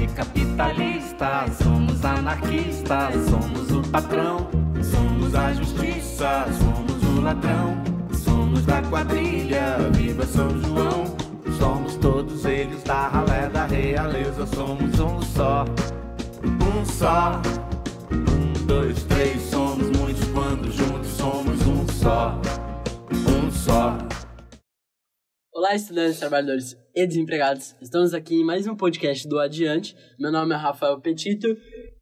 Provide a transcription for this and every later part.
e capitalistas. Somos anarquistas, somos o patrão. Somos a justiça, somos o ladrão. Somos da quadrilha, viva São João. Somos todos eles da ralé da realeza. Somos um só, um só. Olá, estudantes, trabalhadores e desempregados. Estamos aqui em mais um podcast do Adiante. Meu nome é Rafael Petito.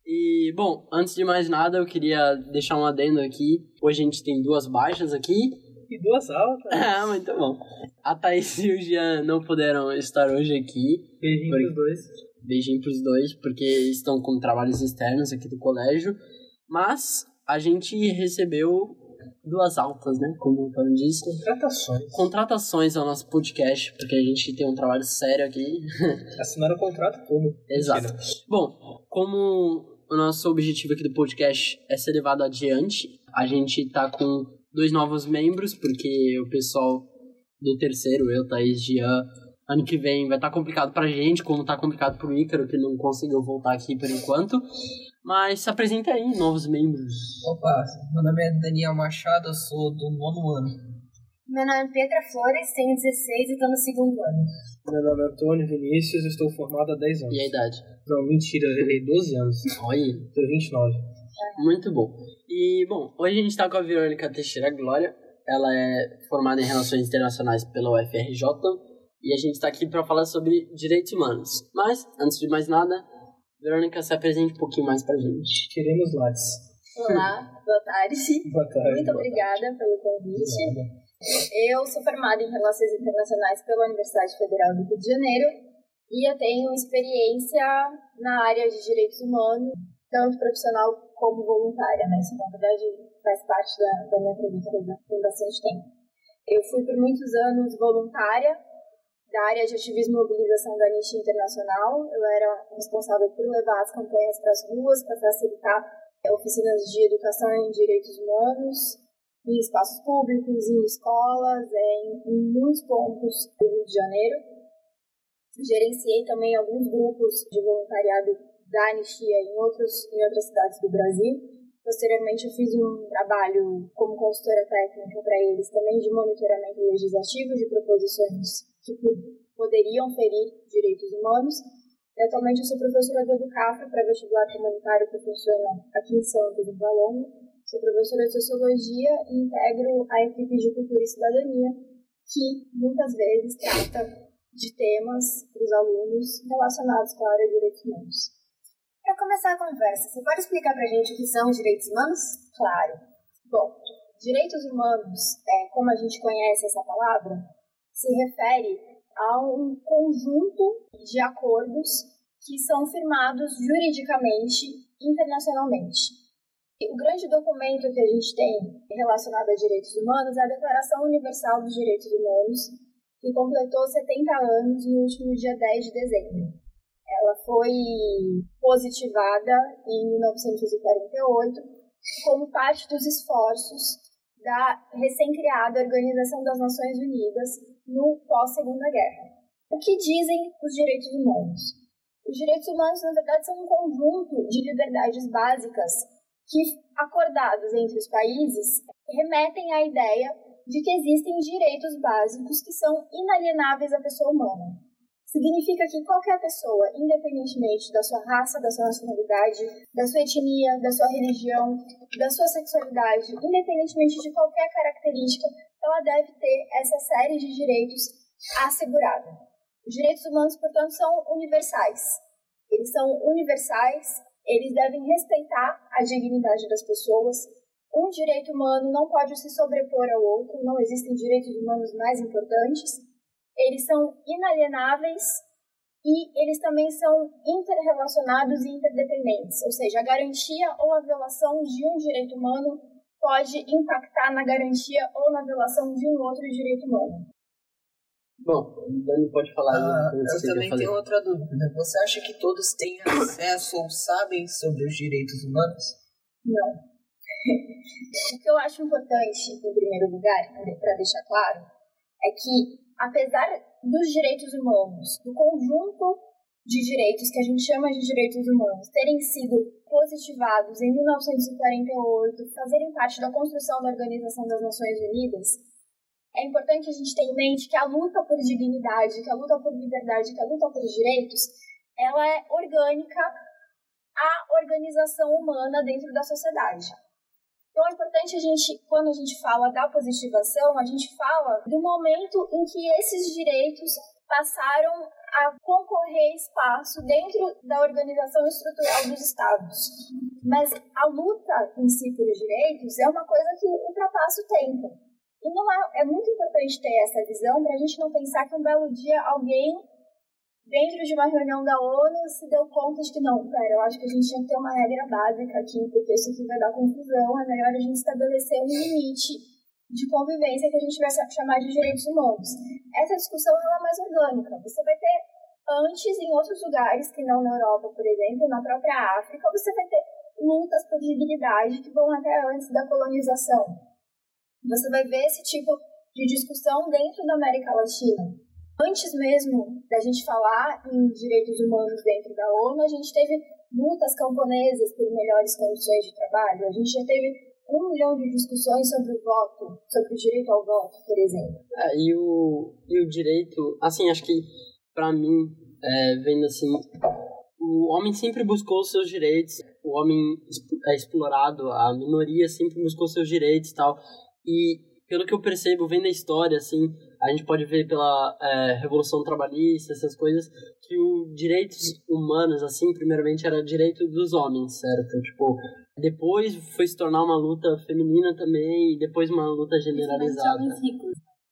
E, bom, antes de mais nada, eu queria deixar um adendo aqui. Hoje a gente tem duas baixas aqui. E duas altas. Ah, muito bom. A Thaís e o Jean não puderam estar hoje aqui. Beijinho Por- pros dois. Beijinho pros dois, porque estão com trabalhos externos aqui do colégio. Mas a gente recebeu duas altas, né? Como o Paulo disse. Contratações. Contratações ao nosso podcast, porque a gente tem um trabalho sério aqui. Assinaram o contrato todo. Exato. Mentira. Bom, como o nosso objetivo aqui do podcast é ser levado adiante, a gente tá com dois novos membros, porque o pessoal do terceiro, eu, Thaís, Jean, ano que vem vai estar complicado pra gente, como tá complicado pro Ícaro, que não conseguiu voltar aqui por enquanto. Mas se apresenta aí, novos membros. Opa, meu nome é Daniel Machado, eu sou do nono ano. Meu nome é Petra Flores, tenho 16 e estou no segundo ano. Meu nome é Antônio Vinícius, estou formado há 10 anos. E a idade? Não, mentira, eu errei 12 anos. Olha, Tenho 29. muito bom. E, bom, hoje a gente tá com a Verônica Teixeira Glória. Ela é formada em Relações Internacionais pela UFRJ. E a gente tá aqui para falar sobre direitos humanos. Mas, antes de mais nada, Verônica, se apresente um pouquinho mais pra gente. Queremos lattes. Olá, boa tarde. Boa tarde. Muito obrigada pelo convite. Eu sou formada em Relações Internacionais pela Universidade Federal do Rio de Janeiro e eu tenho experiência na área de direitos humanos, tanto profissional como voluntária, né? Isso, na verdade, faz parte da, da minha trajetória tem bastante tempo. Eu fui por muitos anos voluntária da área de ativismo e mobilização da Anistia Internacional. Eu era responsável por levar as campanhas para as ruas, para facilitar eh, oficinas de educação em direitos humanos, em espaços públicos, em escolas, eh, em, em muitos pontos do Rio de Janeiro. Gerenciei também alguns grupos de voluntariado da Anistia em, outros, em outras cidades do Brasil. Posteriormente, eu fiz um trabalho como consultora técnica para eles, também de monitoramento legislativo de proposições que po- poderiam ferir direitos humanos. E atualmente, eu sou professora do Educafra para vestibular comunitário que funciona aqui em Santos, em Valongo. Sou professora de Sociologia e integro a equipe de Cultura e Cidadania, que muitas vezes trata de temas para os alunos relacionados com a área de direitos humanos. Para começar a conversa, você pode explicar para a gente o que são os direitos humanos? Claro. Bom, direitos humanos, é, como a gente conhece essa palavra, se refere a um conjunto de acordos que são firmados juridicamente internacionalmente. O grande documento que a gente tem relacionado a direitos humanos é a Declaração Universal dos Direitos Humanos, que completou 70 anos no último dia 10 de dezembro. Ela foi positivada em 1948 como parte dos esforços da recém-criada Organização das Nações Unidas no pós-Segunda Guerra. O que dizem os direitos humanos? Os direitos humanos, na verdade, são um conjunto de liberdades básicas que, acordados entre os países, remetem à ideia de que existem direitos básicos que são inalienáveis à pessoa humana. Significa que qualquer pessoa, independentemente da sua raça, da sua nacionalidade, da sua etnia, da sua religião, da sua sexualidade, independentemente de qualquer característica, ela deve ter essa série de direitos assegurada. Os direitos humanos, portanto, são universais. Eles são universais, eles devem respeitar a dignidade das pessoas. Um direito humano não pode se sobrepor ao outro, não existem direitos humanos mais importantes eles são inalienáveis e eles também são interrelacionados e interdependentes, ou seja, a garantia ou a violação de um direito humano pode impactar na garantia ou na violação de um outro direito humano. Bom, o Dani pode falar Ah, eu também tenho outra dúvida. Você acha que todos têm acesso ou sabem sobre os direitos humanos? Não. o que eu acho importante, em primeiro lugar, para deixar claro, é que, apesar dos direitos humanos, do conjunto de direitos, que a gente chama de direitos humanos, terem sido positivados em 1948, fazerem parte da construção da Organização das Nações Unidas, é importante a gente ter em mente que a luta por dignidade, que a luta por liberdade, que a luta por direitos, ela é orgânica à organização humana dentro da sociedade. Então é importante a gente, quando a gente fala da positivação, a gente fala do momento em que esses direitos passaram a concorrer espaço dentro da organização estrutural dos Estados. Mas a luta em si por direitos é uma coisa que ultrapassa o tempo. E não é, é muito importante ter essa visão para a gente não pensar que um belo dia alguém dentro de uma reunião da ONU se deu conta de que não, pera, eu acho que a gente tinha que ter uma regra básica aqui, porque isso aqui vai dar confusão, é melhor a gente estabelecer um limite de convivência que a gente vai chamar de direitos humanos. Essa discussão ela é mais orgânica. Você vai ter antes em outros lugares que não na Europa, por exemplo, na própria África, você vai ter lutas por dignidade que vão até antes da colonização. Você vai ver esse tipo de discussão dentro da América Latina. Antes mesmo da gente falar em direitos humanos dentro da ONU, a gente teve lutas camponesas por melhores condições de trabalho. A gente já teve um milhão de discussões sobre o voto, sobre o direito ao voto, por exemplo. É, e, o, e o direito, assim, acho que para mim, é, vendo assim, o homem sempre buscou seus direitos, o homem é explorado, a minoria sempre buscou seus direitos e tal. E pelo que eu percebo, vendo a história, assim, a gente pode ver pela é, Revolução Trabalhista, essas coisas, que os direitos humanos, assim, primeiramente era direito dos homens, certo? Tipo, depois foi se tornar uma luta feminina também, e depois uma luta generalizada.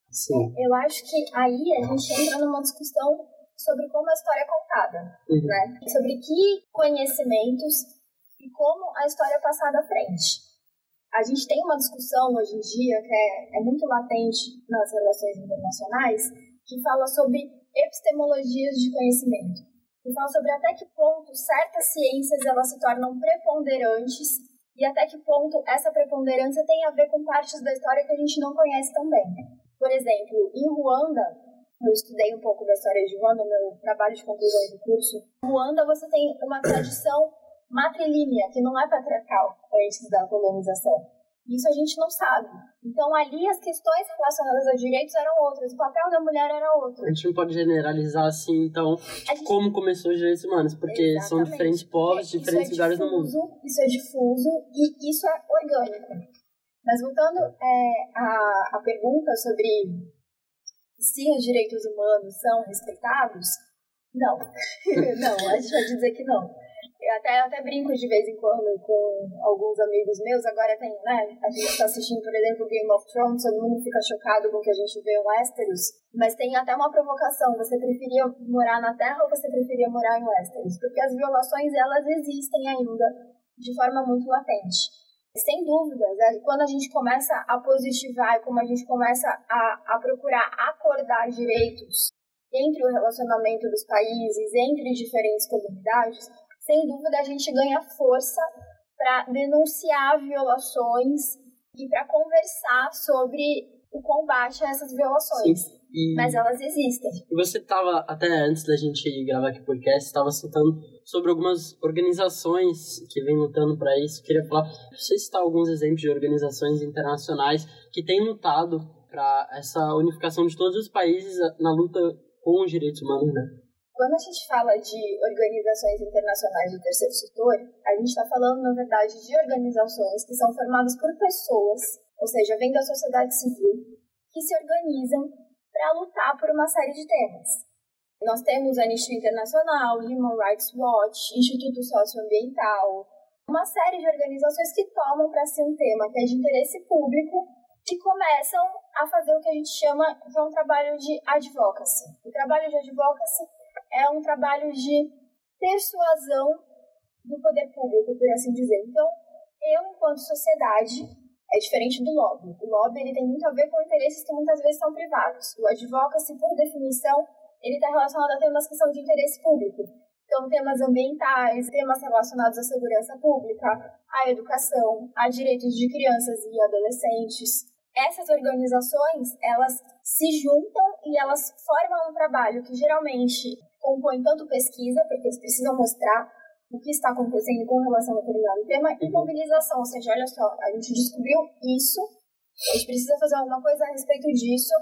Sim. Eu acho que aí a gente entra numa discussão sobre como a história é contada, Uhum. né? Sobre que conhecimentos e como a história é passada à frente. A gente tem uma discussão hoje em dia que é, é muito latente nas relações internacionais, que fala sobre epistemologias de conhecimento. Que fala sobre até que ponto certas ciências elas se tornam preponderantes e até que ponto essa preponderância tem a ver com partes da história que a gente não conhece tão bem. Por exemplo, em Ruanda, eu estudei um pouco da história de Ruanda no meu trabalho de conclusão do curso. Em Ruanda você tem uma tradição matrilínea, que não é patriarcal antes da colonização. Isso a gente não sabe. Então ali as questões relacionadas a direitos eram outras, o papel da mulher era outro. A gente não pode generalizar assim, então, gente como começou os direitos humanos, porque são Exatamente. diferentes povos, Isso diferentes é lugares do mundo. difuso, Isso é difuso e isso é orgânico. Mas voltando é, à, à pergunta sobre se os direitos humanos são respeitados, não. não, a gente vai dizer que não. Eu até, eu até brinco de vez em quando com alguns amigos meus. Agora tem, né? A gente está assistindo, por exemplo, Game of Thrones, todo mundo fica chocado com o que a gente vê em Westeros. Mas tem até uma provocação: você preferia morar na Terra ou você preferia morar em Westeros? Porque as violações, elas existem ainda de forma muito latente. Sem dúvidas, né? quando a gente começa a positivar como a gente começa a, a procurar acordar direitos entre o relacionamento dos países, entre diferentes comunidades, sem dúvida a gente ganha força para denunciar violações e para conversar sobre o combate a essas violações. Sim. E, Mas elas existem. e você estava, até antes da gente gravar aqui o podcast, estava citando sobre algumas organizações que vêm lutando para isso. Queria falar, você citar alguns exemplos de organizações internacionais que têm lutado para essa unificação de todos os países na luta com os direitos humanos, né? Quando a gente fala de organizações internacionais do terceiro setor, a gente está falando, na verdade, de organizações que são formadas por pessoas, ou seja, vem da sociedade civil, que se organizam para lutar por uma série de temas. Nós temos a Anistia Internacional, Human Rights Watch, Instituto Socioambiental, uma série de organizações que tomam para si um tema que é de interesse público e começam a fazer o que a gente chama de um trabalho de advocacy. O trabalho de advocacy é um trabalho de persuasão do poder público, por assim dizer. Então, eu, enquanto sociedade, é diferente do lobby. O lobby ele tem muito a ver com interesses que muitas vezes são privados. O advocacy, por definição, ele está relacionado a temas que são de interesse público. Então, temas ambientais, temas relacionados à segurança pública, à educação, a direitos de crianças e adolescentes. essas organizações, elas se juntam e elas formam um trabalho que geralmente compõe tanto pesquisa, porque eles precisam mostrar o que está acontecendo com relação a determinado tema, e mobilização, ou seja, olha só, a gente descobriu isso, a gente precisa fazer alguma coisa a respeito disso,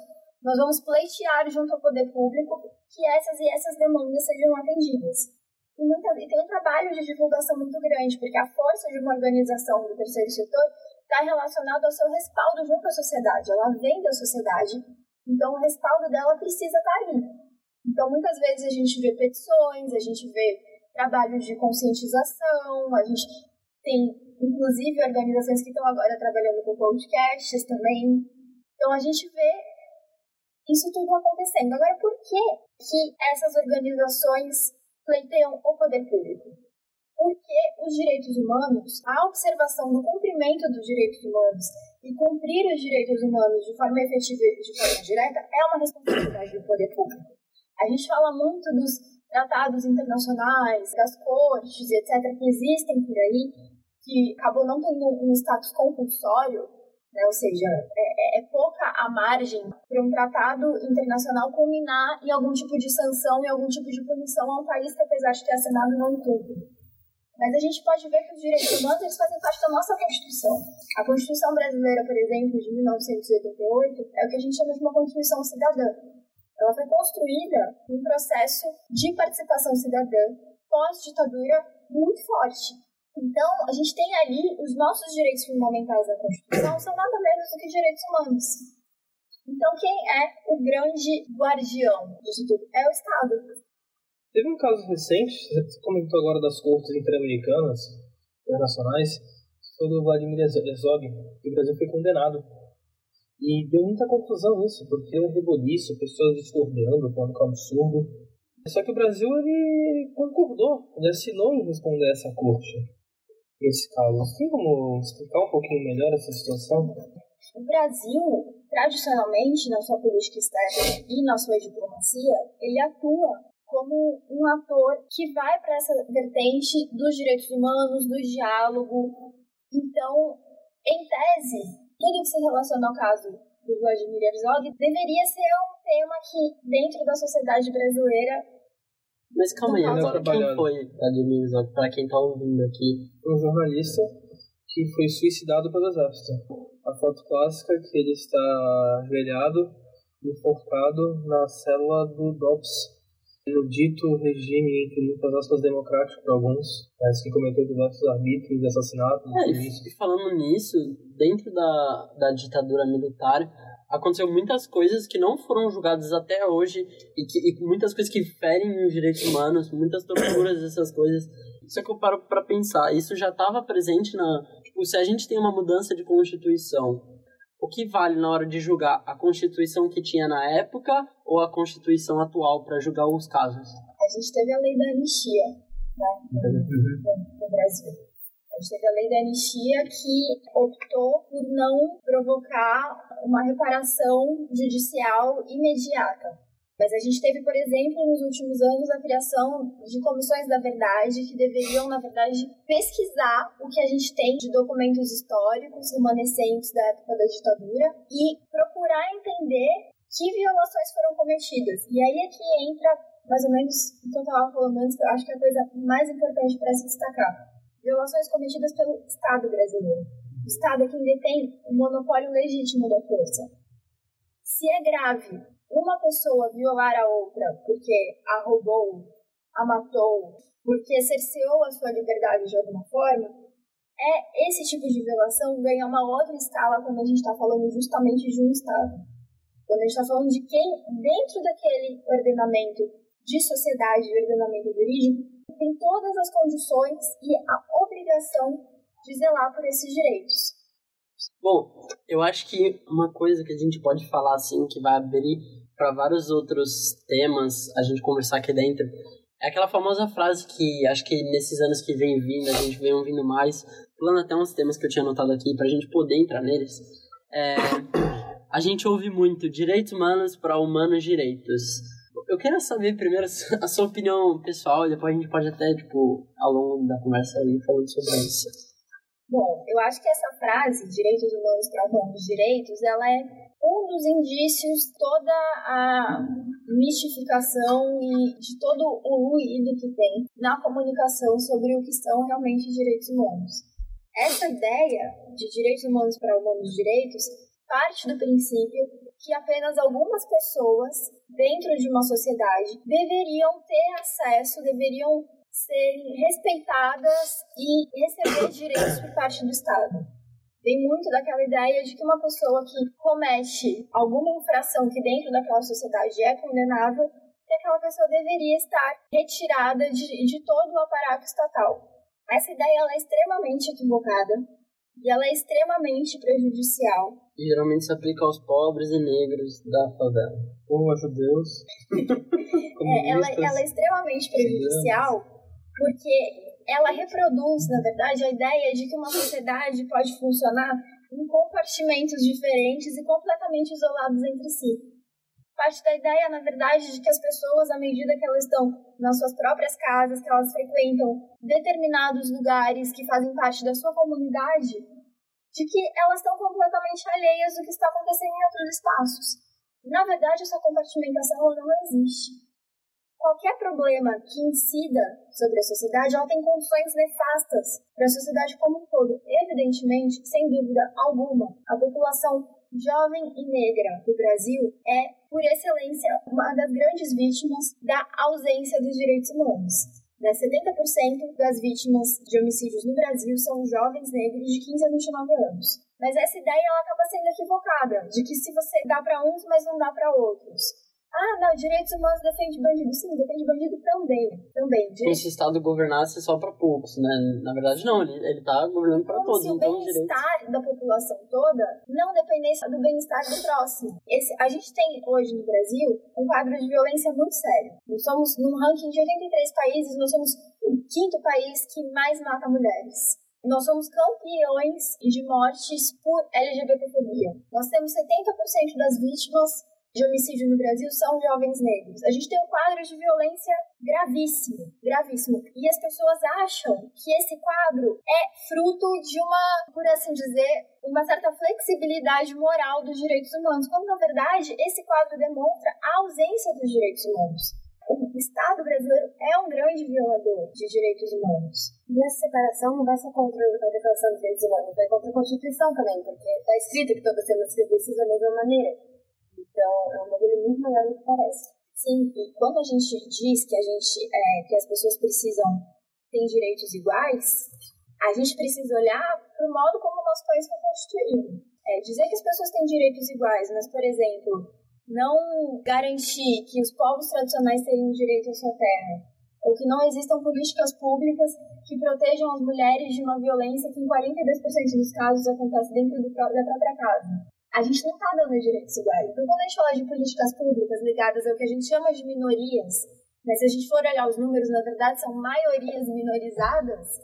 nós vamos pleitear junto ao poder público que essas e essas demandas sejam atendidas. E, muita, e tem um trabalho de divulgação muito grande, porque a força de uma organização do terceiro setor está relacionada ao seu respaldo junto à sociedade, ela vem da sociedade, então o respaldo dela precisa estar ali. Então, muitas vezes a gente vê petições, a gente vê trabalhos de conscientização, a gente tem, inclusive, organizações que estão agora trabalhando com podcasts também. Então, a gente vê isso tudo acontecendo. Agora, por que, que essas organizações pleiteiam o poder público? Porque os direitos humanos, a observação do cumprimento dos direitos humanos e cumprir os direitos humanos de forma efetiva e de forma direta é uma responsabilidade do poder público. A gente fala muito dos tratados internacionais, das cortes, etc., que existem por aí, que acabou não tendo um status compulsório, né? ou seja, é, é, é pouca a margem para um tratado internacional culminar em algum tipo de sanção e algum tipo de punição a um país que, apesar de ter assinado, não cumpre. Mas a gente pode ver que os direitos humanos eles fazem parte da nossa Constituição. A Constituição brasileira, por exemplo, de 1988, é o que a gente chama de uma Constituição cidadã ela foi construída num processo de participação cidadã pós-ditadura muito forte. Então, a gente tem ali os nossos direitos fundamentais da Constituição são nada menos do que direitos humanos. Então, quem é o grande guardião disso tudo? É o Estado. Teve um caso recente, você comentou agora das cortes interamericanas, internacionais, foi do Vladimir Herzog, que o Brasil foi condenado e deu muita confusão isso, porque é reboliço, pessoas discordando, falando que é um absurdo. Só que o Brasil ele concordou, ele assinou em responder essa corte nesse caso. Tem como explicar um pouquinho melhor essa situação? O Brasil, tradicionalmente, na sua política externa e na sua diplomacia, ele atua como um ator que vai para essa vertente dos direitos humanos, do diálogo. Então, em tese, tudo que se relaciona ao caso do Vladimir Herzog deveria ser um tema que, dentro da sociedade brasileira. Mas calma aí, agora quem foi Vladimir Herzog? Para quem está ouvindo aqui. Um jornalista que foi suicidado pelo exército. A foto clássica é que ele está ajoelhado, enforcado na cela do DOPS, no dito regime, entre muitas aspas, democrático para alguns, mas que cometeu diversos arbítrios, assassinatos. É, e falando nisso, dentro da, da ditadura militar, aconteceu muitas coisas que não foram julgadas até hoje e, que, e muitas coisas que ferem os direitos humanos, muitas torturas, essas coisas. Só que eu paro para pensar, isso já estava presente na. Tipo, se a gente tem uma mudança de constituição o que vale na hora de julgar a Constituição que tinha na época ou a Constituição atual para julgar os casos? A gente teve a lei da anistia né, no, no Brasil. A gente teve a lei da anistia que optou por não provocar uma reparação judicial imediata. Mas a gente teve, por exemplo, nos últimos anos, a criação de comissões da verdade, que deveriam, na verdade, pesquisar o que a gente tem de documentos históricos remanescentes da época da ditadura e procurar entender que violações foram cometidas. E aí é que entra, mais ou menos, o que eu estava falando antes, que eu acho que é a coisa mais importante para se destacar. Violações cometidas pelo Estado brasileiro. O Estado é quem detém o monopólio legítimo da força. Se é grave uma pessoa violar a outra porque a roubou, a matou, porque cerceou a sua liberdade de alguma forma, é esse tipo de violação ganha uma outra escala quando a gente está falando justamente de um Estado. Quando a gente está falando de quem, dentro daquele ordenamento de sociedade e ordenamento jurídico, tem todas as condições e a obrigação de zelar por esses direitos. Bom, eu acho que uma coisa que a gente pode falar assim, que vai abrir para vários outros temas a gente conversar aqui dentro, é aquela famosa frase que acho que nesses anos que vem vindo, a gente vem ouvindo mais, pulando até uns temas que eu tinha anotado aqui para a gente poder entrar neles. É, a gente ouve muito direitos humanos para humanos direitos. Eu quero saber primeiro a sua opinião pessoal e depois a gente pode até, tipo, ao longo da conversa aí falando sobre isso. Bom, eu acho que essa frase, direitos humanos para humanos direitos, ela é um dos indícios, toda a mistificação e de todo o ruído que tem na comunicação sobre o que são realmente direitos humanos. Essa ideia de direitos humanos para humanos direitos parte do princípio que apenas algumas pessoas dentro de uma sociedade deveriam ter acesso, deveriam serem respeitadas e receber direitos por parte do Estado. Vem muito daquela ideia de que uma pessoa que comete alguma infração que dentro daquela sociedade é condenável, que aquela pessoa deveria estar retirada de, de todo o aparato estatal. Essa ideia é extremamente equivocada e ela é extremamente prejudicial. E geralmente se aplica aos pobres e negros da favela. Ou a judeus. É, ela, ela é extremamente prejudicial porque ela reproduz, na verdade, a ideia de que uma sociedade pode funcionar em compartimentos diferentes e completamente isolados entre si. Parte da ideia, na verdade, de que as pessoas, à medida que elas estão nas suas próprias casas, que elas frequentam determinados lugares que fazem parte da sua comunidade, de que elas estão completamente alheias do que está acontecendo em outros espaços. Na verdade, essa compartimentação não existe qualquer problema que incida sobre a sociedade, ela tem condições nefastas para a sociedade como um todo. Evidentemente, sem dúvida alguma, a população jovem e negra do Brasil é, por excelência, uma das grandes vítimas da ausência dos direitos humanos. Né? 70% das vítimas de homicídios no Brasil são jovens negros de 15 a 29 anos. Mas essa ideia ela acaba sendo equivocada, de que se você dá para uns, mas não dá para outros. Ah, não, direitos humanos defende bandido. Sim, defende bandido também. Também. Como se o Estado governasse só para poucos, né? Na verdade, não, ele, ele tá governando para todos. Se o então, bem-estar da população toda não dependesse do bem-estar do próximo. Esse, a gente tem hoje no Brasil um quadro de violência muito sério. Nós somos, num ranking de 83 países, nós somos o quinto país que mais mata mulheres. Nós somos campeões de mortes por LGBTfobia. Nós temos 70% das vítimas de homicídio no Brasil são jovens negros. A gente tem um quadro de violência gravíssimo, gravíssimo. E as pessoas acham que esse quadro é fruto de uma, por assim dizer, uma certa flexibilidade moral dos direitos humanos, quando na verdade esse quadro demonstra a ausência dos direitos humanos. O Estado brasileiro é um grande violador de direitos humanos. E essa separação não vai ser contra a Declaração dos Direitos Humanos, vai contra a Constituição também, porque está escrito que todos temos serviços da mesma maneira. Então, é um bagulho muito maior do que parece. Sim, e quando a gente diz que a gente é, que as pessoas precisam ter direitos iguais, a gente precisa olhar para o modo como o nosso país foi constituído. É, dizer que as pessoas têm direitos iguais, mas, por exemplo, não garantir que os povos tradicionais tenham direito à sua terra, ou que não existam políticas públicas que protejam as mulheres de uma violência que em 42% dos casos acontece dentro do, da própria casa a gente não está dando direitos iguais. Então, quando a gente fala de políticas públicas ligadas ao que a gente chama de minorias, né, se a gente for olhar os números, na verdade, são maiorias minorizadas,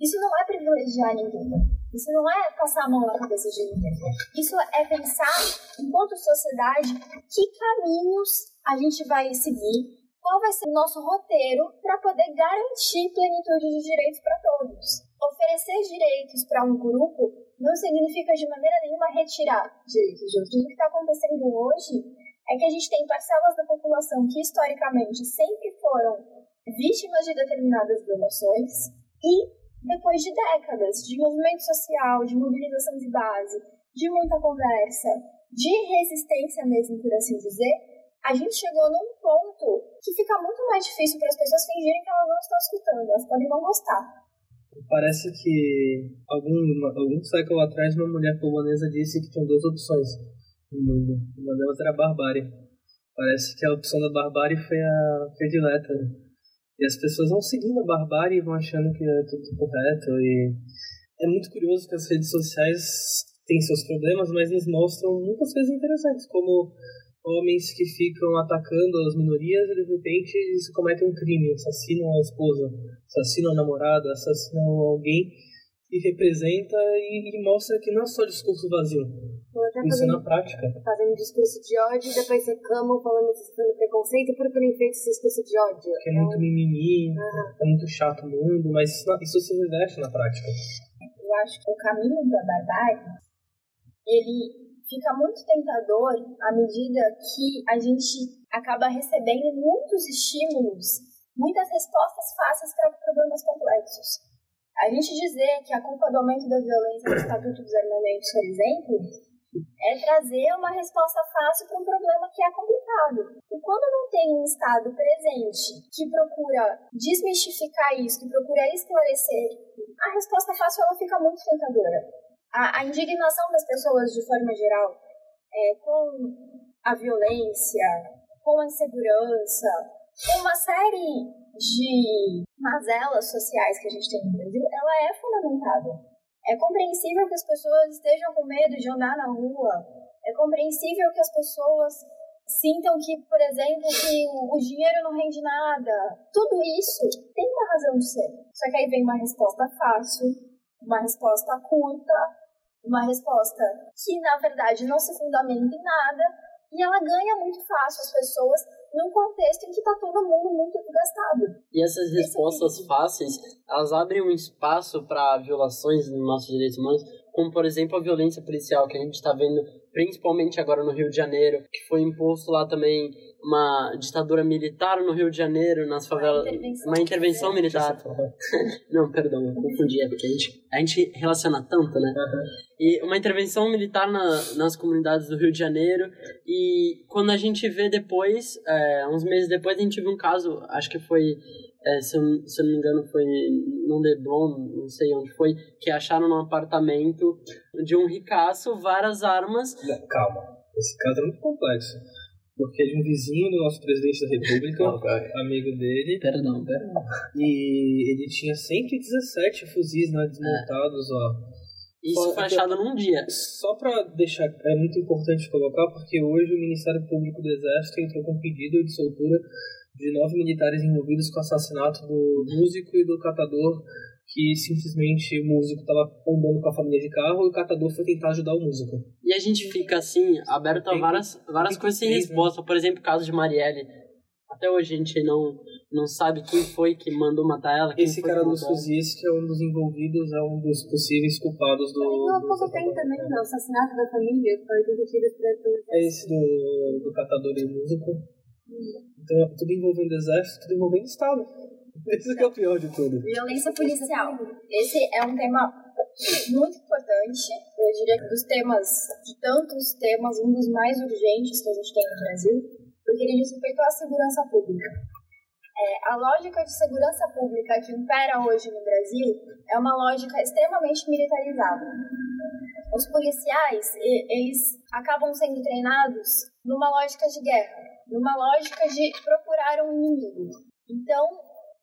isso não é privilegiar ninguém. Isso não é passar a mão na cabeça de ninguém. Isso é pensar, enquanto sociedade, que caminhos a gente vai seguir, qual vai ser o nosso roteiro para poder garantir plenitude de direitos para todos. Oferecer direitos para um grupo não significa de maneira nenhuma retirar direitos de outros. O que está acontecendo hoje é que a gente tem parcelas da população que historicamente sempre foram vítimas de determinadas violações e depois de décadas de movimento social, de mobilização de base, de muita conversa, de resistência mesmo, por assim dizer, a gente chegou num ponto que fica muito mais difícil para as pessoas fingirem que elas não estão escutando, elas podem não gostar. Parece que algum, algum século atrás uma mulher polonesa disse que tinha duas opções no mundo. Uma delas era a barbárie. Parece que a opção da barbárie foi a predileta. E as pessoas vão seguindo a barbárie e vão achando que é tudo correto. E é muito curioso que as redes sociais têm seus problemas, mas nos mostram muitas coisas interessantes, como homens que ficam atacando as minorias e de repente eles cometem um crime, assassinam a esposa, assassinam a namorada, assassinam alguém que representa e, e mostra que não é só discurso vazio. Isso é na prática. Fazendo discurso de ódio e depois reclamam falando de preconceito porque não fez esse discurso de ódio. Que é, é muito um... mimimi, uhum. é muito chato o mundo, mas isso, isso se reveste na prática. Eu acho que o caminho da barbárie, ele fica muito tentador à medida que a gente acaba recebendo muitos estímulos, muitas respostas fáceis para problemas complexos. A gente dizer que a culpa do aumento da violência no Estatuto dos Armamentos, por exemplo, é trazer uma resposta fácil para um problema que é complicado. E quando não tem um Estado presente que procura desmistificar isso, que procura esclarecer, a resposta fácil ela fica muito tentadora. A, a indignação das pessoas, de forma geral, é, com a violência, com a insegurança, com uma série de mazelas sociais que a gente tem no Brasil, ela é fundamentada. É compreensível que as pessoas estejam com medo de andar na rua. É compreensível que as pessoas sintam que, por exemplo, que o dinheiro não rende nada. Tudo isso tem uma razão de ser. Só que aí vem uma resposta fácil, uma resposta curta, uma resposta que, na verdade, não se fundamenta em nada e ela ganha muito fácil as pessoas num contexto em que está todo mundo muito desgastado. E essas é respostas é fáceis, elas abrem um espaço para violações dos nossos direitos humanos, como por exemplo a violência policial que a gente está vendo principalmente agora no Rio de Janeiro, que foi imposto lá também uma ditadura militar no Rio de Janeiro, nas favelas. Uma intervenção, uma intervenção militar. Não, perdão, eu confundi, é porque a gente, a gente relaciona tanto, né? Uhum. E uma intervenção militar na, nas comunidades do Rio de Janeiro. E quando a gente vê depois, é, uns meses depois, a gente viu um caso, acho que foi é, se, eu, se eu não me engano foi no Leblon, não sei onde foi, que acharam num apartamento de um ricaço várias armas. Calma, esse caso é muito complexo. Porque é de um vizinho do nosso presidente da república, amigo dele. Perdão, perdão. E ele tinha 117 fuzis né, desmontados, é. ó. Isso foi achado num dia. Só para deixar, é muito importante colocar, porque hoje o Ministério Público do Exército entrou com pedido de soltura de nove militares envolvidos com o assassinato do músico e do catador, que simplesmente o músico estava andando com a família de carro e o catador foi tentar ajudar o músico. E a gente fica assim, aberto a várias, várias coisas sem né? resposta. Por exemplo, o caso de Marielle. Até hoje a gente não, não sabe quem foi que mandou matar ela. Esse cara dos fuzis, que é um dos envolvidos, é um dos possíveis culpados do. Não, pouco tempo também, o assassinato da família, foi cometido por. É esse do, do catador e músico. Então, tudo envolvendo exército, tudo envolvendo Estado. Esse é o pior de tudo. Violência policial. Esse é um tema muito importante. Eu diria que dos temas, de tantos temas, um dos mais urgentes que a gente tem no Brasil, porque ele diz respeito à segurança pública. É, a lógica de segurança pública que impera hoje no Brasil é uma lógica extremamente militarizada. Os policiais, eles acabam sendo treinados numa lógica de guerra numa lógica de procurar um inimigo. Então,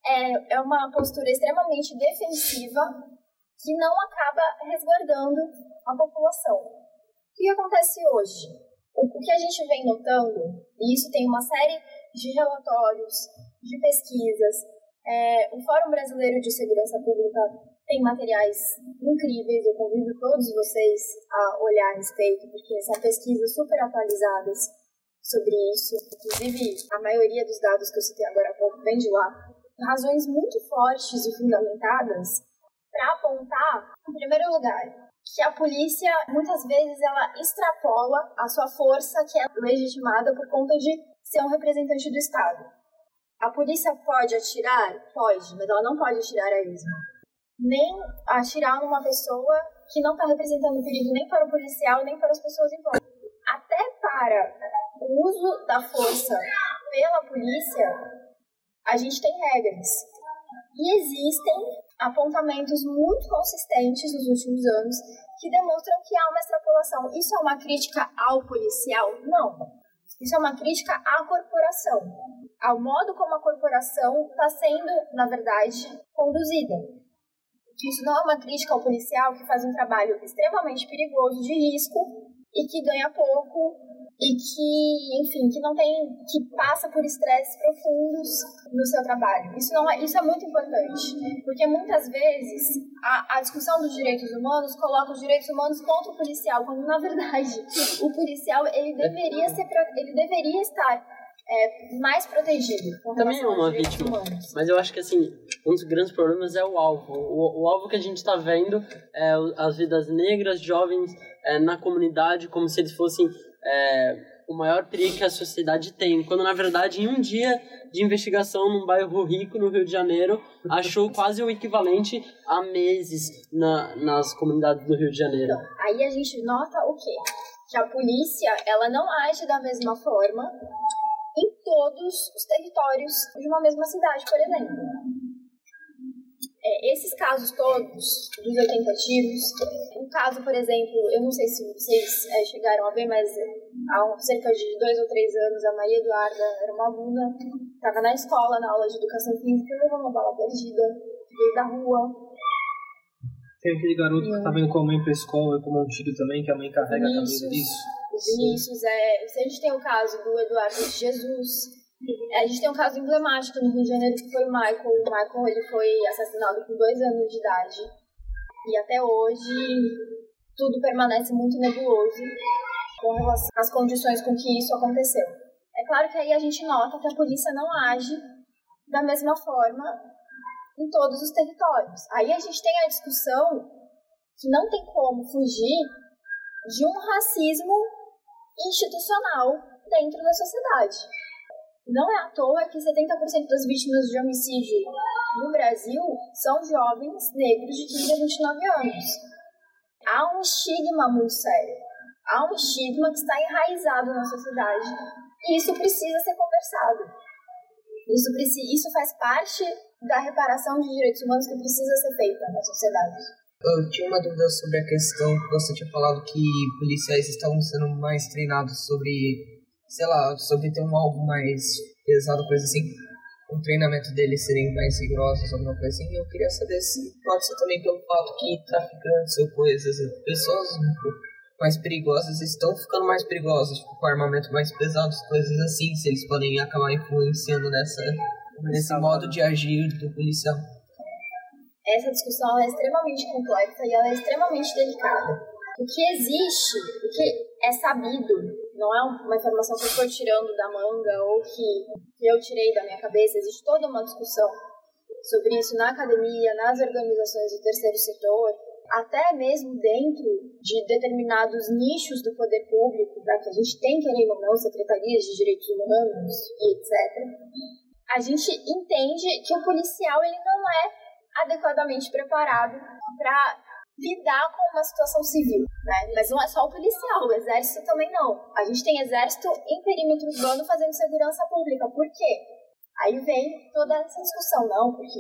é, é uma postura extremamente defensiva que não acaba resguardando a população. O que acontece hoje? O, que a gente vem notando, e isso tem uma série de relatórios, de pesquisas, é, o Fórum Brasileiro de Segurança Pública tem materiais incríveis, eu convido todos vocês a olhar a respeito, porque são pesquisas super atualizadas sobre isso. Inclusive, a maioria dos dados que eu citei agora há pouco vem de lá. Razões muito fortes e fundamentadas para apontar, em primeiro lugar, que a polícia muitas vezes ela extrapola a sua força que é legitimada por conta de ser um representante do Estado. A polícia pode atirar? Pode, mas ela não pode atirar a esmo. Nem atirar numa pessoa que não está representando perigo nem para o policial, nem para as pessoas em volta. Até para o uso da força pela polícia, a gente tem regras. E existem apontamentos muito consistentes nos últimos anos que demonstram que há uma extrapolação. Isso é uma crítica ao policial? Não. Isso é uma crítica à corporação, ao modo como a corporação está sendo, na verdade, conduzida. Isso não é uma crítica ao policial que faz um trabalho extremamente perigoso, de risco, e que ganha pouco e que, enfim, que não tem, que passa por estresses profundos no seu trabalho. Isso não é, isso é muito importante, porque muitas vezes a, a discussão dos direitos humanos coloca os direitos humanos contra o policial, quando na verdade o policial ele deveria ser, ele deveria estar é mais protegido Também é uma vítima. humanos. Mas eu acho que, assim, um dos grandes problemas é o alvo. O, o alvo que a gente está vendo é as vidas negras, jovens, é, na comunidade, como se eles fossem é, o maior perigo que a sociedade tem. Quando, na verdade, em um dia de investigação num bairro rico no Rio de Janeiro, achou quase o equivalente a meses na, nas comunidades do Rio de Janeiro. Aí a gente nota o quê? Que a polícia, ela não age da mesma forma em todos os territórios de uma mesma cidade, por exemplo. É, esses casos todos, dos 80 tiros, um caso, por exemplo, eu não sei se vocês é, chegaram a ver, mas há cerca de dois ou três anos, a Maria Eduarda era uma aluna, estava na escola, na aula de educação física, e levou uma bala perdida, veio da rua, Tem aquele garoto que tá vindo com a mãe pra escola e tomou um tiro também, que a mãe carrega a camisa Vinícius. disso. O Vinícius, é, se a gente tem o caso do Eduardo de Jesus, a gente tem um caso emblemático no Rio de Janeiro que foi o Michael. O Michael ele foi assassinado com dois anos de idade. E até hoje tudo permanece muito nebuloso com relação às condições com que isso aconteceu. É claro que aí a gente nota que a polícia não age da mesma forma em todos os territórios. Aí a gente tem a discussão que não tem como fugir de um racismo institucional dentro da sociedade. Não é à toa que 70% das vítimas de homicídio no Brasil são jovens negros de 15 a 29 anos. Há um estigma muito sério. Há um estigma que está enraizado na sociedade e isso precisa ser conversado. Isso, isso faz parte da reparação de direitos humanos que precisa ser feita na sociedade. Eu tinha uma dúvida sobre a questão que você tinha falado que policiais estavam sendo mais treinados sobre, sei lá, sobre ter um alvo mais pesado, coisa assim. O treinamento deles serem mais rigorosos, alguma coisa assim. Eu queria saber se pode ser também pelo fato que traficantes ou coisas, pessoas um mais perigosas estão ficando mais perigosas, tipo, com armamento mais pesado, coisas assim, se eles podem acabar influenciando nessa, nesse modo de agir do policial. essa discussão ela é extremamente complexa e ela é extremamente delicada. O que existe, o que é sabido, não é uma informação que eu estou tirando da manga ou que, que eu tirei da minha cabeça, existe toda uma discussão sobre isso na academia, nas organizações do terceiro setor, até mesmo dentro de determinados nichos do poder público, para que a gente tem, querendo ou não, secretarias de direitos humanos e etc. A gente entende que o policial ele não é adequadamente preparado para lidar com uma situação civil, né? Mas não é só o policial, o exército também não. A gente tem exército em perímetro urbano fazendo segurança pública. Por quê? Aí vem toda essa discussão, não, porque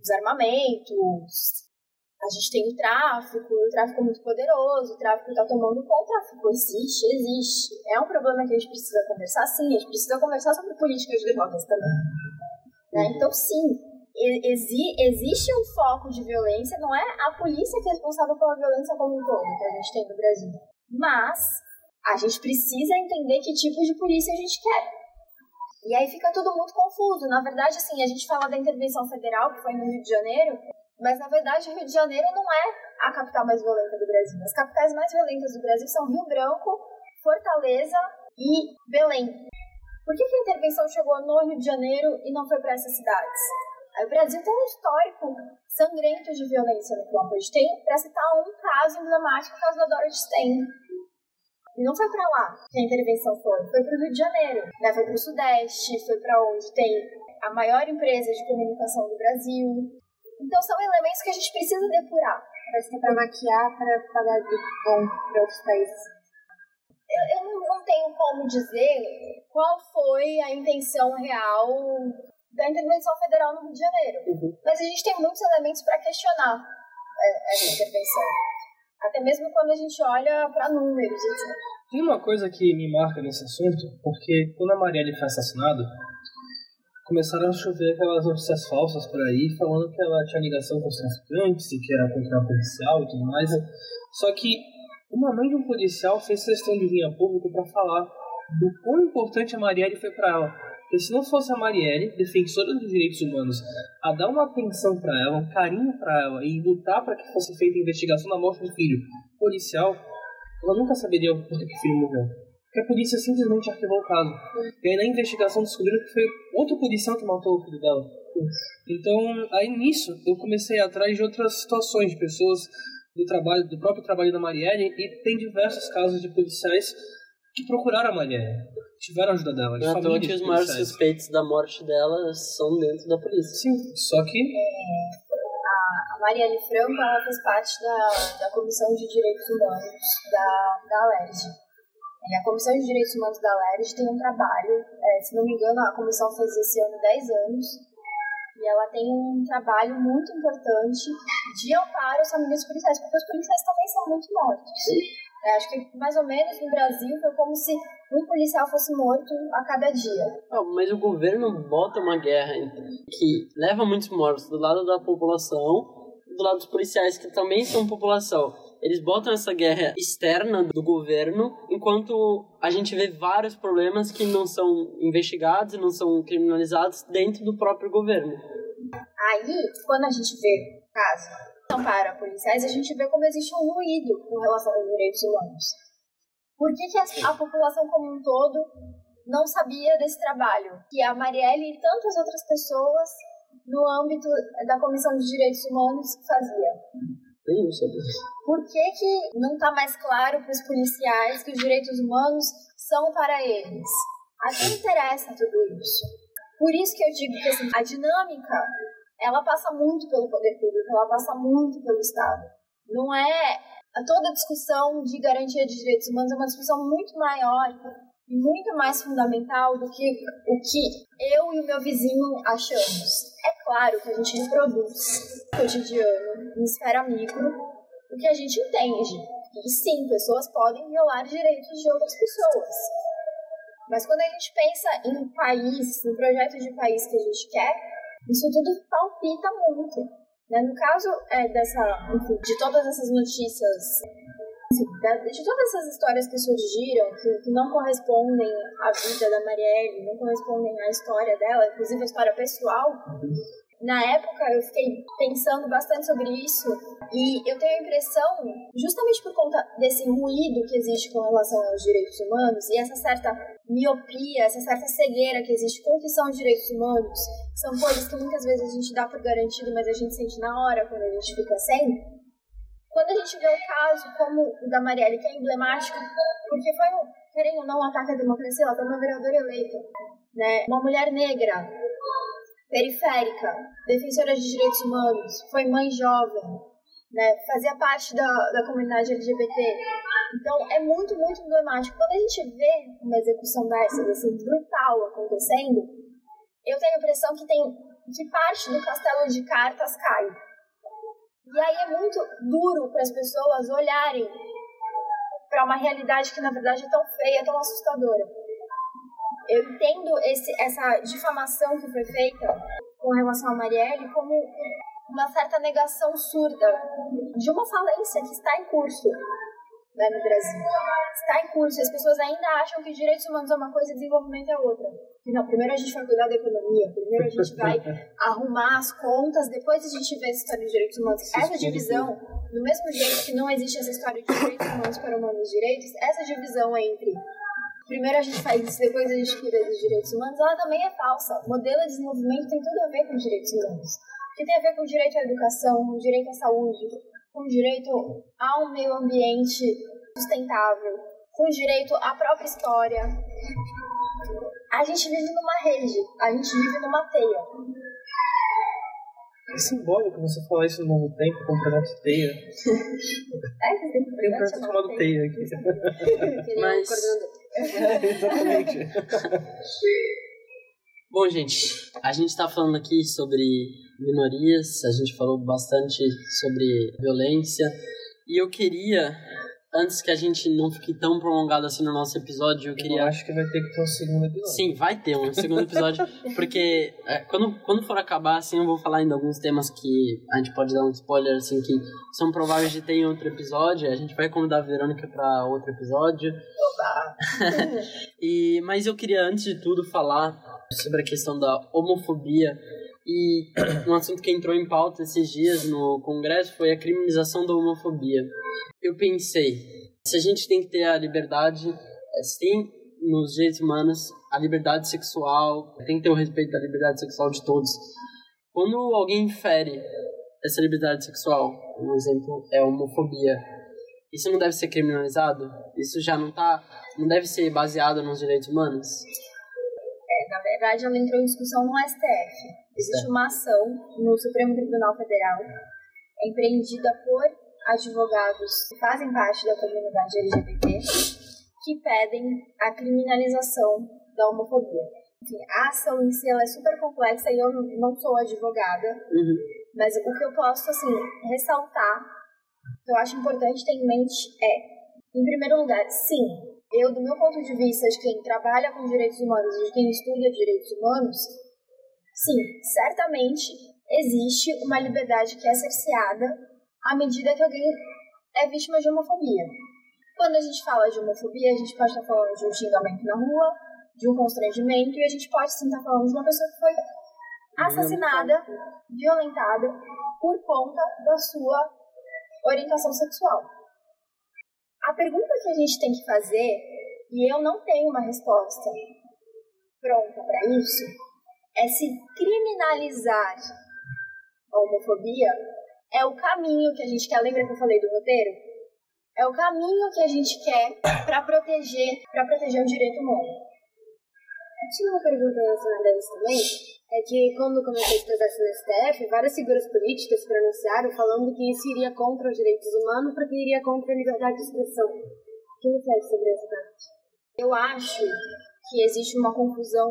os armamentos, a gente tem o tráfico, o tráfico é muito poderoso, o tráfico está tomando conta, o tráfico existe, existe. É um problema que a gente precisa conversar, sim, a gente precisa conversar sobre políticas de drogas também. Né? Então, sim, exi- existe um foco de violência, não é a polícia que é responsável pela violência como um todo que a gente tem no Brasil. Mas a gente precisa entender que tipo de polícia a gente quer. E aí fica tudo muito confuso. Na verdade, assim, a gente fala da intervenção federal, que foi no Rio de Janeiro, mas na verdade o Rio de Janeiro não é a capital mais violenta do Brasil. As capitais mais violentas do Brasil são Rio Branco, Fortaleza e Belém. Por que, que a intervenção chegou no Rio de Janeiro e não foi para essas cidades? O Brasil tem um histórico sangrento de violência no campo. A gente tem, para citar um caso emblemático, o caso da Dora de Stein. E não foi para lá que a intervenção foi, foi para o Rio de Janeiro, né? foi para o Sudeste, foi para onde tem a maior empresa de comunicação do Brasil. Então são elementos que a gente precisa depurar. Parece que é pra maquiar, pra pagar de bom pra outros países. Eu, eu não tenho como dizer qual foi a intenção real da intervenção federal no Rio de Janeiro. Mas a gente tem muitos elementos para questionar é, essa intervenção. Até mesmo quando a gente olha para números, etc. Tem uma coisa que me marca nesse assunto, porque quando a Marielle foi assassinada, começaram a chover aquelas notícias falsas por aí, falando que ela tinha ligação com os traficantes e que era contra a policial e tudo mais. Só que uma mãe de um policial fez questão de vir a público para falar do quão importante a Marielle foi para ela. Porque se não fosse a Marielle, defensora dos direitos humanos, a dar uma atenção para ela, um carinho para ela e lutar para que fosse feita a investigação da morte do filho policial, ela nunca saberia por que o filho morreu. que a polícia simplesmente arquivou o caso. E aí na investigação descobriram que foi outro policial que matou o filho dela. Então, aí nisso, eu comecei atrás de outras situações, de pessoas do trabalho, do próprio trabalho da Marielle, e tem diversos casos de policiais que procuraram a Marielle, tiveram ajuda dela, de Não famílias que os maiores suspeitos da morte dela são dentro da polícia. Sim, só que A Marielle Franco ela fez parte da, da Comissão de Direitos Humanos da, da ALERJ. E a Comissão de Direitos Humanos da ALERJ tem um trabalho, é, se não me engano, a comissão fez esse ano 10 anos, e ela tem um trabalho muito importante de amparo às famílias policiais, porque os policiais também são muito mortos. É, acho que mais ou menos no Brasil foi como se um policial fosse morto a cada dia. Ah, mas o governo bota uma guerra que leva muitos mortos do lado da população do lado dos policiais que também são população. Eles botam essa guerra externa do governo, enquanto a gente vê vários problemas que não são investigados e não são criminalizados dentro do próprio governo. Aí, quando a gente vê caso para policiais, a gente vê como existe um ruído com relação aos direitos humanos. Por que, que a, a população como um todo não sabia desse trabalho? Que a Marielle e tantas outras pessoas no âmbito da Comissão de Direitos Humanos fazia. Nem eu sabia. Por que, que não está mais claro para os policiais que os direitos humanos são para eles? A quem interessa tudo isso? Por isso que eu digo que assim, a dinâmica ela passa muito pelo poder público, ela passa muito pelo Estado. Não é toda discussão de garantia de direitos humanos é uma discussão muito maior e muito mais fundamental do que o que eu e o meu vizinho achamos. É claro que a gente reproduz no cotidiano, em esfera micro, o que a gente entende. E sim, pessoas podem violar direitos de outras pessoas. Mas quando a gente pensa em país, no projeto de país que a gente quer, isso tudo palpita muito. Né? No caso é, dessa, enfim, de todas essas notícias, assim, de todas essas histórias que surgiram, que, que não correspondem à vida da Marielle, não correspondem à história dela, inclusive a história pessoal, na época eu fiquei pensando bastante sobre isso e eu tenho a impressão, justamente por conta desse ruído que existe com relação aos direitos humanos e essa certa miopia, essa certa cegueira que existe com o que são os direitos humanos, são coisas que muitas vezes a gente dá por garantido, mas a gente sente na hora quando a gente fica sem. Quando a gente vê um caso como o da Marielle, que é emblemático, porque foi, um, querendo ou não, um ataque à democracia, ela foi uma vereadora eleita, né? uma mulher negra, periférica, defensora de direitos humanos, foi mãe jovem, né, fazia parte da, da comunidade LGBT. Então é muito, muito emblemático. Quando a gente vê uma execução dessas, assim, brutal acontecendo, eu tenho a impressão que tem que parte do castelo de cartas cai. E aí é muito duro para as pessoas olharem para uma realidade que na verdade é tão feia, tão assustadora. Eu entendo esse, essa difamação que foi feita com relação a Marielle como uma certa negação surda de uma falência que está em curso né, no Brasil. Está em curso. As pessoas ainda acham que direitos humanos é uma coisa e desenvolvimento é outra. Não, primeiro a gente vai cuidar da economia, primeiro a gente vai arrumar as contas, depois a gente vê essa história de direitos humanos. Essa divisão, do mesmo jeito que não existe essa história de direitos humanos para humanos direitos, essa divisão entre primeiro a gente faz isso, depois a gente cuida dos direitos humanos, ela também é falsa. O modelo de desenvolvimento tem tudo a ver com direitos humanos. Que tem a ver com o direito à educação, com o direito à saúde, com o direito a um meio ambiente sustentável, com o direito à própria história. A gente vive numa rede, a gente vive numa teia. é simbólico você falar isso no novo tempo, com o projeto Teia. É, Tem um projeto chamado teia. Teia aqui. Queria Mas-. É, exatamente. Bom, gente, a gente está falando aqui sobre minorias, a gente falou bastante sobre violência, e eu queria, antes que a gente não fique tão prolongado assim no nosso episódio, eu Eu queria. acho que vai ter que ter um segundo episódio. Sim, vai ter um segundo episódio, porque é, quando, quando for acabar, assim, eu vou falar ainda alguns temas que a gente pode dar um spoiler, assim, que são prováveis de ter em outro episódio. A gente vai convidar a Verônica para outro episódio. e, mas eu queria, antes de tudo, falar sobre a questão da homofobia. E um assunto que entrou em pauta esses dias no Congresso foi a criminalização da homofobia. Eu pensei, se a gente tem que ter a liberdade é, sim, nos direitos humanos, a liberdade sexual, tem que ter o respeito da liberdade sexual de todos. Quando alguém infere essa liberdade sexual, um exemplo é a homofobia, isso não deve ser criminalizado? Isso já não tá, não deve ser baseado nos direitos humanos? É, na verdade, ela entrou em discussão no STF. Existe uma ação no Supremo Tribunal Federal empreendida por advogados que fazem parte da comunidade LGBT que pedem a criminalização da homofobia. Enfim, a ação em si ela é super complexa e eu não sou advogada, Uhum. mas o que eu posso assim ressaltar, que eu acho importante ter em mente é, em primeiro lugar, sim, eu do meu ponto de vista de quem trabalha com direitos humanos, de quem estuda direitos humanos, sim, certamente existe uma liberdade que é cerceada à medida que alguém é vítima de homofobia. Quando a gente fala de homofobia, a gente pode estar falando de um xingamento na rua, de um constrangimento, e a gente pode sim estar falando de uma pessoa que foi assassinada, violentada, por conta da sua orientação sexual. A pergunta que a gente tem que fazer, e eu não tenho uma resposta pronta para isso, é se criminalizar a homofobia é o caminho que a gente quer. Lembra que eu falei do roteiro? É o caminho que a gente quer para proteger, para proteger o direito humano. Tinha uma pergunta relacionada a isso também. É que quando começou esse processo no STF, várias figuras políticas se pronunciaram falando que isso iria contra os direitos humanos porque iria contra a liberdade de expressão. O que você acha sobre essa parte? Eu acho que existe uma confusão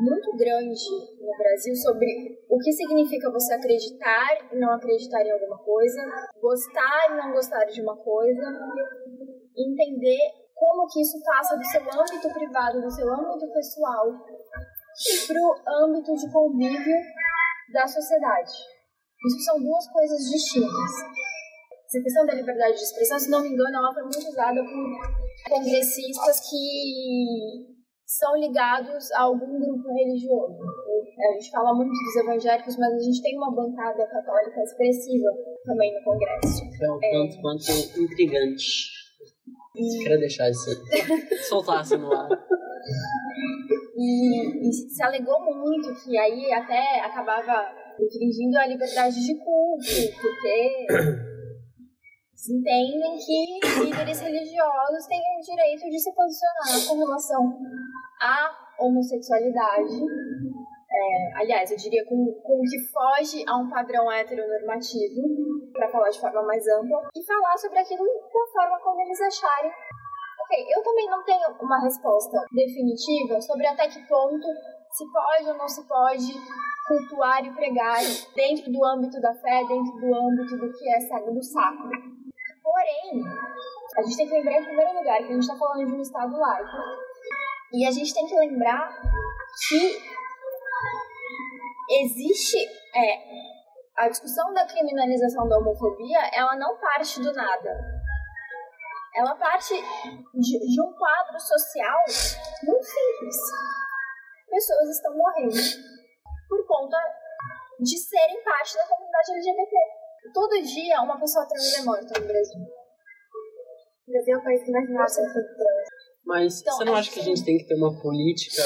muito grande no Brasil sobre o que significa você acreditar e não acreditar em alguma coisa, gostar e não gostar de uma coisa, entender como que isso passa do seu âmbito privado, do seu âmbito pessoal para o âmbito de convívio da sociedade. Isso são duas coisas distintas. Essa questão da liberdade de expressão, se não me engano, ela foi muito usada por congressistas que são ligados a algum grupo religioso. A gente fala muito dos evangélicos, mas a gente tem uma bancada católica expressiva também no Congresso. É um tanto quanto intrigante. Se queria deixar isso soltasse no ar. E, e se alegou muito que aí até acabava infringindo a liberdade de culto, porque se entendem que líderes religiosos têm o direito de se posicionar com relação à homossexualidade. É, aliás, eu diria com, com o que foge a um padrão heteronormativo, para falar de forma mais ampla, e falar sobre aquilo da forma como eles acharem Ok, eu também não tenho uma resposta definitiva sobre até que ponto se pode ou não se pode cultuar e pregar dentro do âmbito da fé, dentro do âmbito do que é sagrado do sacro. Porém, a gente tem que lembrar em primeiro lugar que a gente está falando de um Estado laico. E a gente tem que lembrar que existe é, a discussão da criminalização da homofobia, ela não parte do nada ela parte de, de, um quadro social muito simples. Pessoas estão morrendo por conta de serem parte da comunidade LGBT. Todo dia uma pessoa trans é morta no Brasil. O Brasil é o país que mais trans. Mas então, você não acha que a gente tem que ter uma política,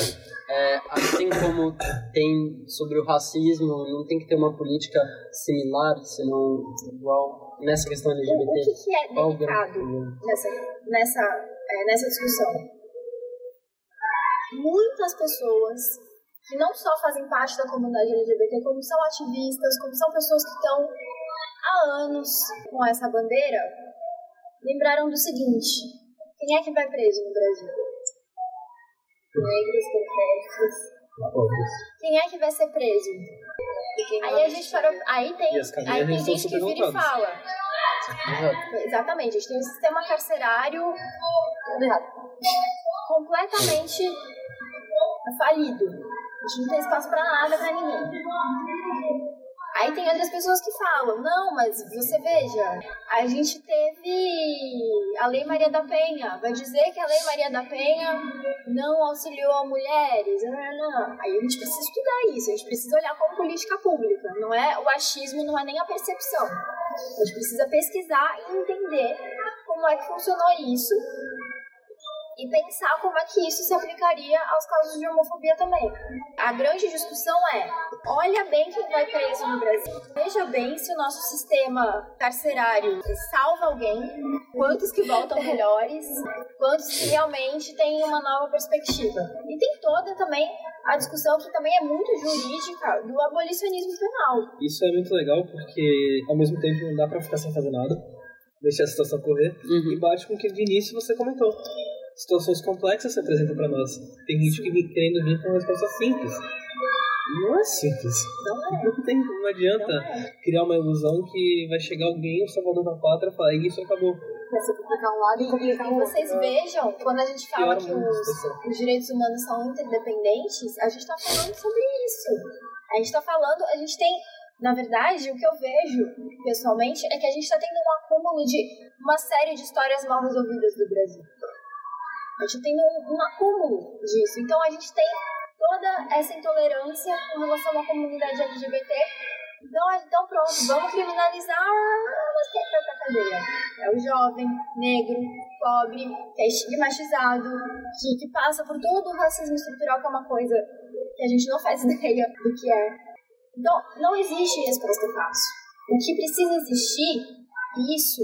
é, assim como tem sobre o racismo, não tem que ter uma política similar, senão igual nessa questão LGBT? O, o que, que, é delicado nessa, nessa, é, nessa discussão? Muitas pessoas que não só fazem parte da comunidade LGBT, como são ativistas, como são pessoas que estão há anos com essa bandeira, lembraram do seguinte: quem é que vai preso no Brasil? Negros, periféricos. Quem é que vai ser preso? Aí a gente parou. Aí tem, aí tem gente que vira e fala. Exatamente, a gente tem um sistema carcerário completamente falido. A gente não tem espaço pra nada, pra ninguém. Aí tem outras pessoas que falam, não, mas você veja, a gente teve a Lei Maria da Penha, vai dizer que a Lei Maria da Penha não auxiliou mulheres, não, não. Aí a gente precisa estudar isso, a gente precisa olhar como política pública, não é o achismo, não é nem a percepção. A gente precisa pesquisar e entender como é que funcionou isso e pensar como é que isso se aplicaria aos casos de homofobia também. A grande discussão é: olha bem quem vai preso no Brasil, veja bem se o nosso sistema carcerário salva alguém, quantos que voltam melhores, quantos que realmente têm uma nova perspectiva. E tem toda também a discussão que também é muito jurídica do abolicionismo penal. Isso é muito legal porque ao mesmo tempo não dá pra ficar sem fazer nada, deixar a situação correr, Uhum. e bate com o que de início você comentou. Situações complexas se apresentam pra nós. Tem gente que vem querendo vir com uma resposta simples. Não é simples. Não é. Não, tem, não adianta Não é. criar uma ilusão que vai chegar alguém, o salvador da pátria, e falar isso acabou. Vai simplificar um lado e complicar E o outro. vocês vejam, quando a gente fala que os, os direitos humanos são interdependentes, a gente está falando sobre isso. A gente está falando, a gente tem, na verdade, o que eu vejo pessoalmente é que a gente está tendo um acúmulo de uma série de histórias mal resolvidas do Brasil. A gente tem um, um acúmulo disso. Então a gente tem toda essa intolerância com relação à comunidade LGBT. Então, então pronto, vamos criminalizar mas quem vai pra cadeia? É o jovem, negro, pobre, que é estigmatizado, que, que passa por todo o racismo estrutural, que é uma coisa que a gente não faz ideia do que é. Então, não existe resposta fácil. O que precisa existir, isso,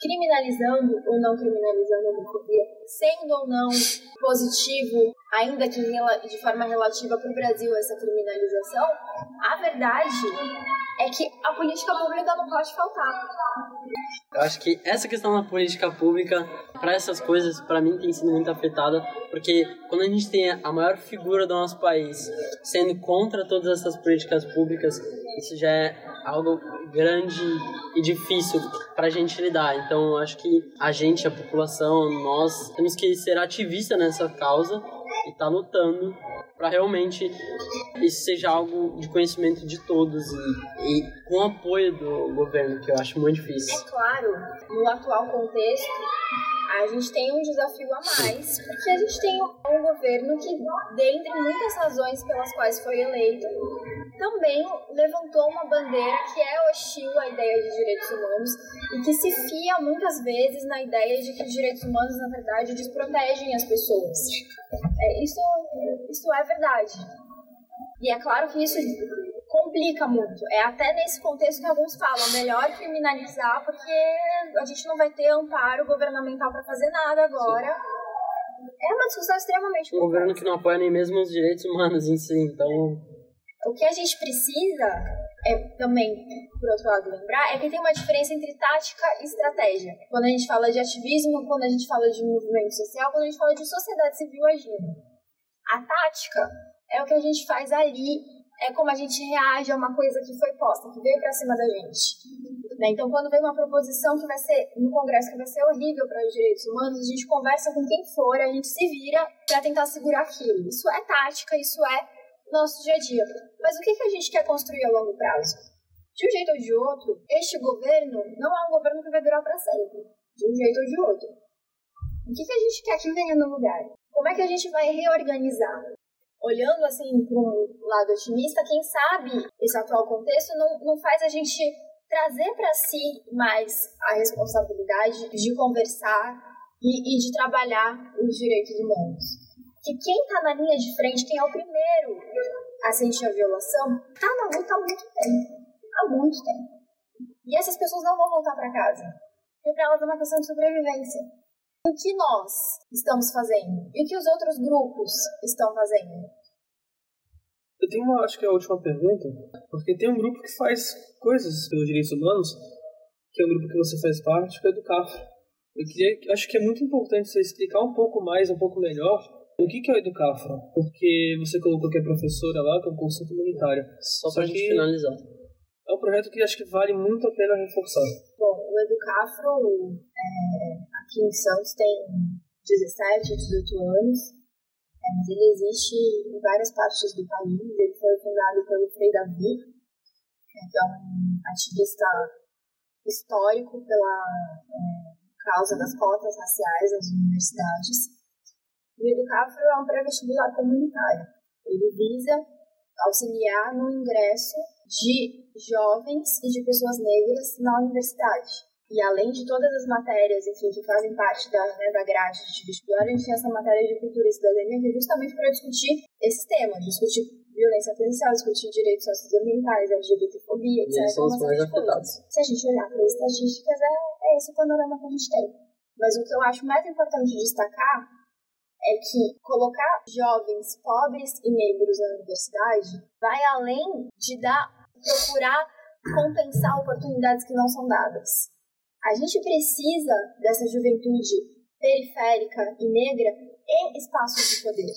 criminalizando ou não criminalizando a homofobia, sendo ou não positivo, ainda que de forma relativa para o Brasil essa criminalização, a verdade é que a política pública não pode faltar. Eu acho que essa questão da política pública, para essas coisas, para mim tem sido muito afetada, porque quando a gente tem a maior figura do nosso país sendo contra todas essas políticas públicas, isso já é algo grande e difícil para a gente lidar. Então, acho que a gente, a população, nós temos que ser ativista nessa causa e estar lutando para realmente isso seja algo de conhecimento de todos e, e com apoio do governo, que eu acho muito difícil. É claro, no atual contexto, a gente tem um desafio a mais, porque a gente tem um governo que, dentre muitas razões pelas quais foi eleito, também levantou uma bandeira que é hostil à ideia de direitos humanos e que se fia muitas vezes na ideia de que os direitos humanos, na verdade, desprotegem as pessoas. É, isso, isso é verdade. E é claro que isso complica muito. É até nesse contexto que alguns falam, melhor criminalizar porque a gente não vai ter amparo governamental para fazer nada agora. É uma discussão extremamente Um governo que não apoia nem mesmo os direitos humanos em si, então O que a gente precisa é também, por outro lado, lembrar é que tem uma diferença entre tática e estratégia. Quando a gente fala de ativismo, quando a gente fala de movimento social, quando a gente fala de sociedade civil agindo. A tática é o que a gente faz ali, é como a gente reage a uma coisa que foi posta, que veio pra cima da gente. Né? Então, quando vem uma proposição que vai ser no Congresso que vai ser horrível para os direitos humanos, a gente conversa com quem for, a gente se vira para tentar segurar aquilo. Isso é tática, isso é nosso dia a dia. Mas o que, que a gente quer construir a longo prazo? De um jeito ou de outro, este governo não é um governo que vai durar para sempre. De um jeito ou de outro. O que, que a gente quer que venha no lugar? Como é que a gente vai reorganizar? Olhando assim para um lado otimista, quem sabe esse atual contexto não, não faz a gente trazer para si mais a responsabilidade de conversar e, e de trabalhar os direitos humanos que quem está na linha de frente, quem é o primeiro a sentir a violação, está na luta há muito tempo. Há muito tempo. E essas pessoas não vão voltar para casa. Porque para elas é uma questão de sobrevivência. O que nós estamos fazendo? E o que os outros grupos estão fazendo? Eu tenho uma, acho que é a última pergunta, porque tem um grupo que faz coisas pelos direitos humanos, que é um grupo que você faz parte, que é do CAF. Eu queria, acho que é muito importante você explicar um pouco mais, um pouco melhor, o que que é o Educafro, porque você colocou que é professora lá, que é um curso comunitário. só Só pra gente finalizar. É um projeto que acho que vale muito a pena reforçar. Bom, o Educafro é, aqui em Santos tem 17, 18 anos, é, mas ele existe em várias partes do país. Ele foi fundado pelo Frei Davi, é, que é um ativista histórico pela é, causa das cotas raciais nas universidades. E o Educafro é um pré-vestibular comunitário. Ele visa auxiliar no ingresso de jovens e de pessoas negras na universidade. E além de todas as matérias, enfim, que fazem parte da, né, da grade de vestibular, a gente tem essa matéria de cultura e cidadania que é justamente para discutir esses temas, discutir violência policial, discutir direitos socioambientais, LGBTfobia, etc. Eles são os mais afetados. Se a gente olhar para as estatísticas, é, é esse o panorama que a gente tem. Mas o que eu acho mais importante destacar é que colocar jovens pobres e negros na universidade vai além de dar, procurar compensar oportunidades que não são dadas. A gente precisa dessa juventude periférica e negra em espaços de poder.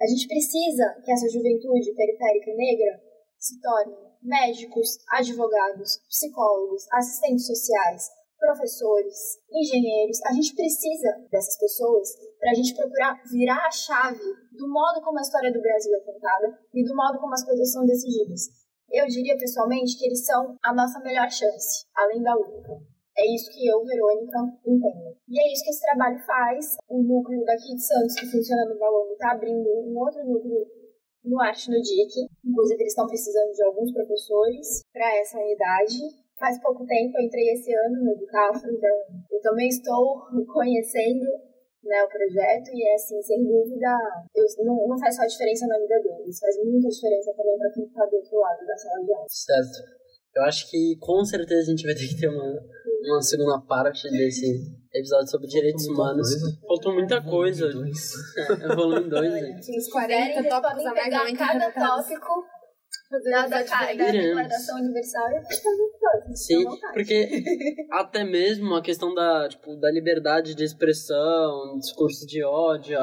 A gente precisa que essa juventude periférica e negra se torne médicos, advogados, psicólogos, assistentes sociais, professores, engenheiros. A gente precisa dessas pessoas para a gente procurar virar a chave do modo como a história do Brasil é contada e do modo como as coisas são decididas. Eu diria pessoalmente que eles são a nossa melhor chance, além da única. É isso que eu, Verônica, entendo. E é isso que esse trabalho faz. O núcleo daqui de Santos, que funciona no Valongo, está abrindo um outro núcleo no Arte no DIC. Inclusive, eles estão precisando de alguns professores para essa unidade. Faz pouco tempo, eu entrei esse ano no Educafro, então eu também estou conhecendo né, o projeto e, é assim, sem dúvida, eu, não, não faz só diferença na vida deles, faz muita diferença também para quem está do outro lado da sala de aula. Certo. Eu acho que com certeza a gente vai ter que ter uma, uma segunda parte desse episódio sobre direitos humanos. Faltou muita coisa. É, Evoluiu em dois, gente. Tinha uns Se 40 quiserem, eles tópicos a mais cada tópico da, da, ca- da Iremos. Declaração Universal e muito coisa. Sim, porque até mesmo a questão da, tipo, da liberdade de expressão, discurso de ódio,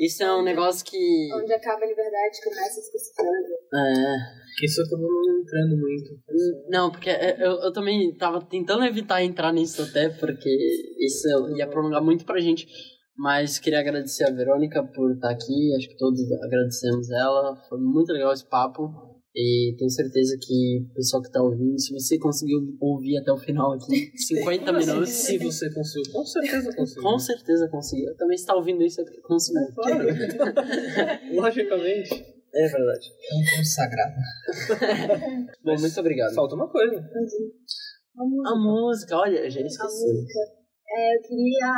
isso é um negócio que. Onde acaba a liberdade, começa a discussão. É. Isso acabou não entrando muito. Não, porque é, eu, eu também tava tentando evitar entrar nisso até, porque isso ia prolongar muito pra gente. Mas queria agradecer a Verônica por estar aqui, acho que todos agradecemos ela. Foi muito legal esse papo. E tenho certeza que o pessoal que tá ouvindo, se você conseguiu ouvir até o final aqui, 50 minutos. Se você conseguiu, com certeza conseguiu. Com certeza conseguiu. Também está ouvindo isso é porque conseguiu. Claro. Logicamente. É verdade. É um consagrado. Bom, muito obrigado. Falta uma coisa. A música. A música, olha, eu já A esqueci. música. É, eu queria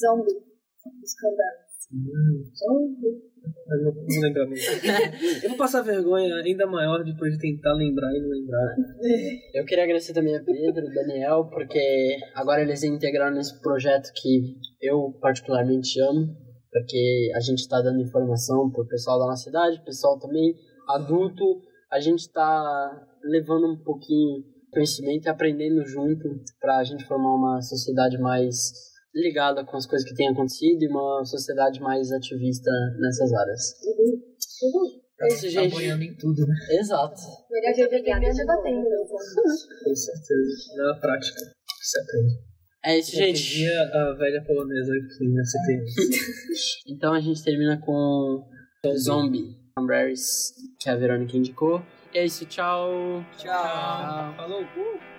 Zombie, dos Cranberries. Zombie. Eu não vou lembrar mesmo. Eu vou passar vergonha ainda maior depois de tentar lembrar e não lembrar. Eu queria agradecer também a Pedro, Daniel, porque agora eles integraram nesse projeto que eu particularmente amo, porque a gente está dando informação pro pessoal da nossa cidade, pessoal também adulto, a gente está levando um pouquinho conhecimento e aprendendo junto para a gente formar uma sociedade mais ligada com as coisas que têm acontecido e uma sociedade mais ativista nessas áreas. É isso, Tá gente. apoiando em tudo, né? Exato. Melhor que eu Obrigada, já batendo. Giovana. Com certeza. Na prática. Você aprende. É isso, gente. Dia a velha polonesa que na CTM. Então a gente termina com Zombie, Cranberries, que a Verônica indicou. E é isso, tchau. Tchau. Falou. Uh.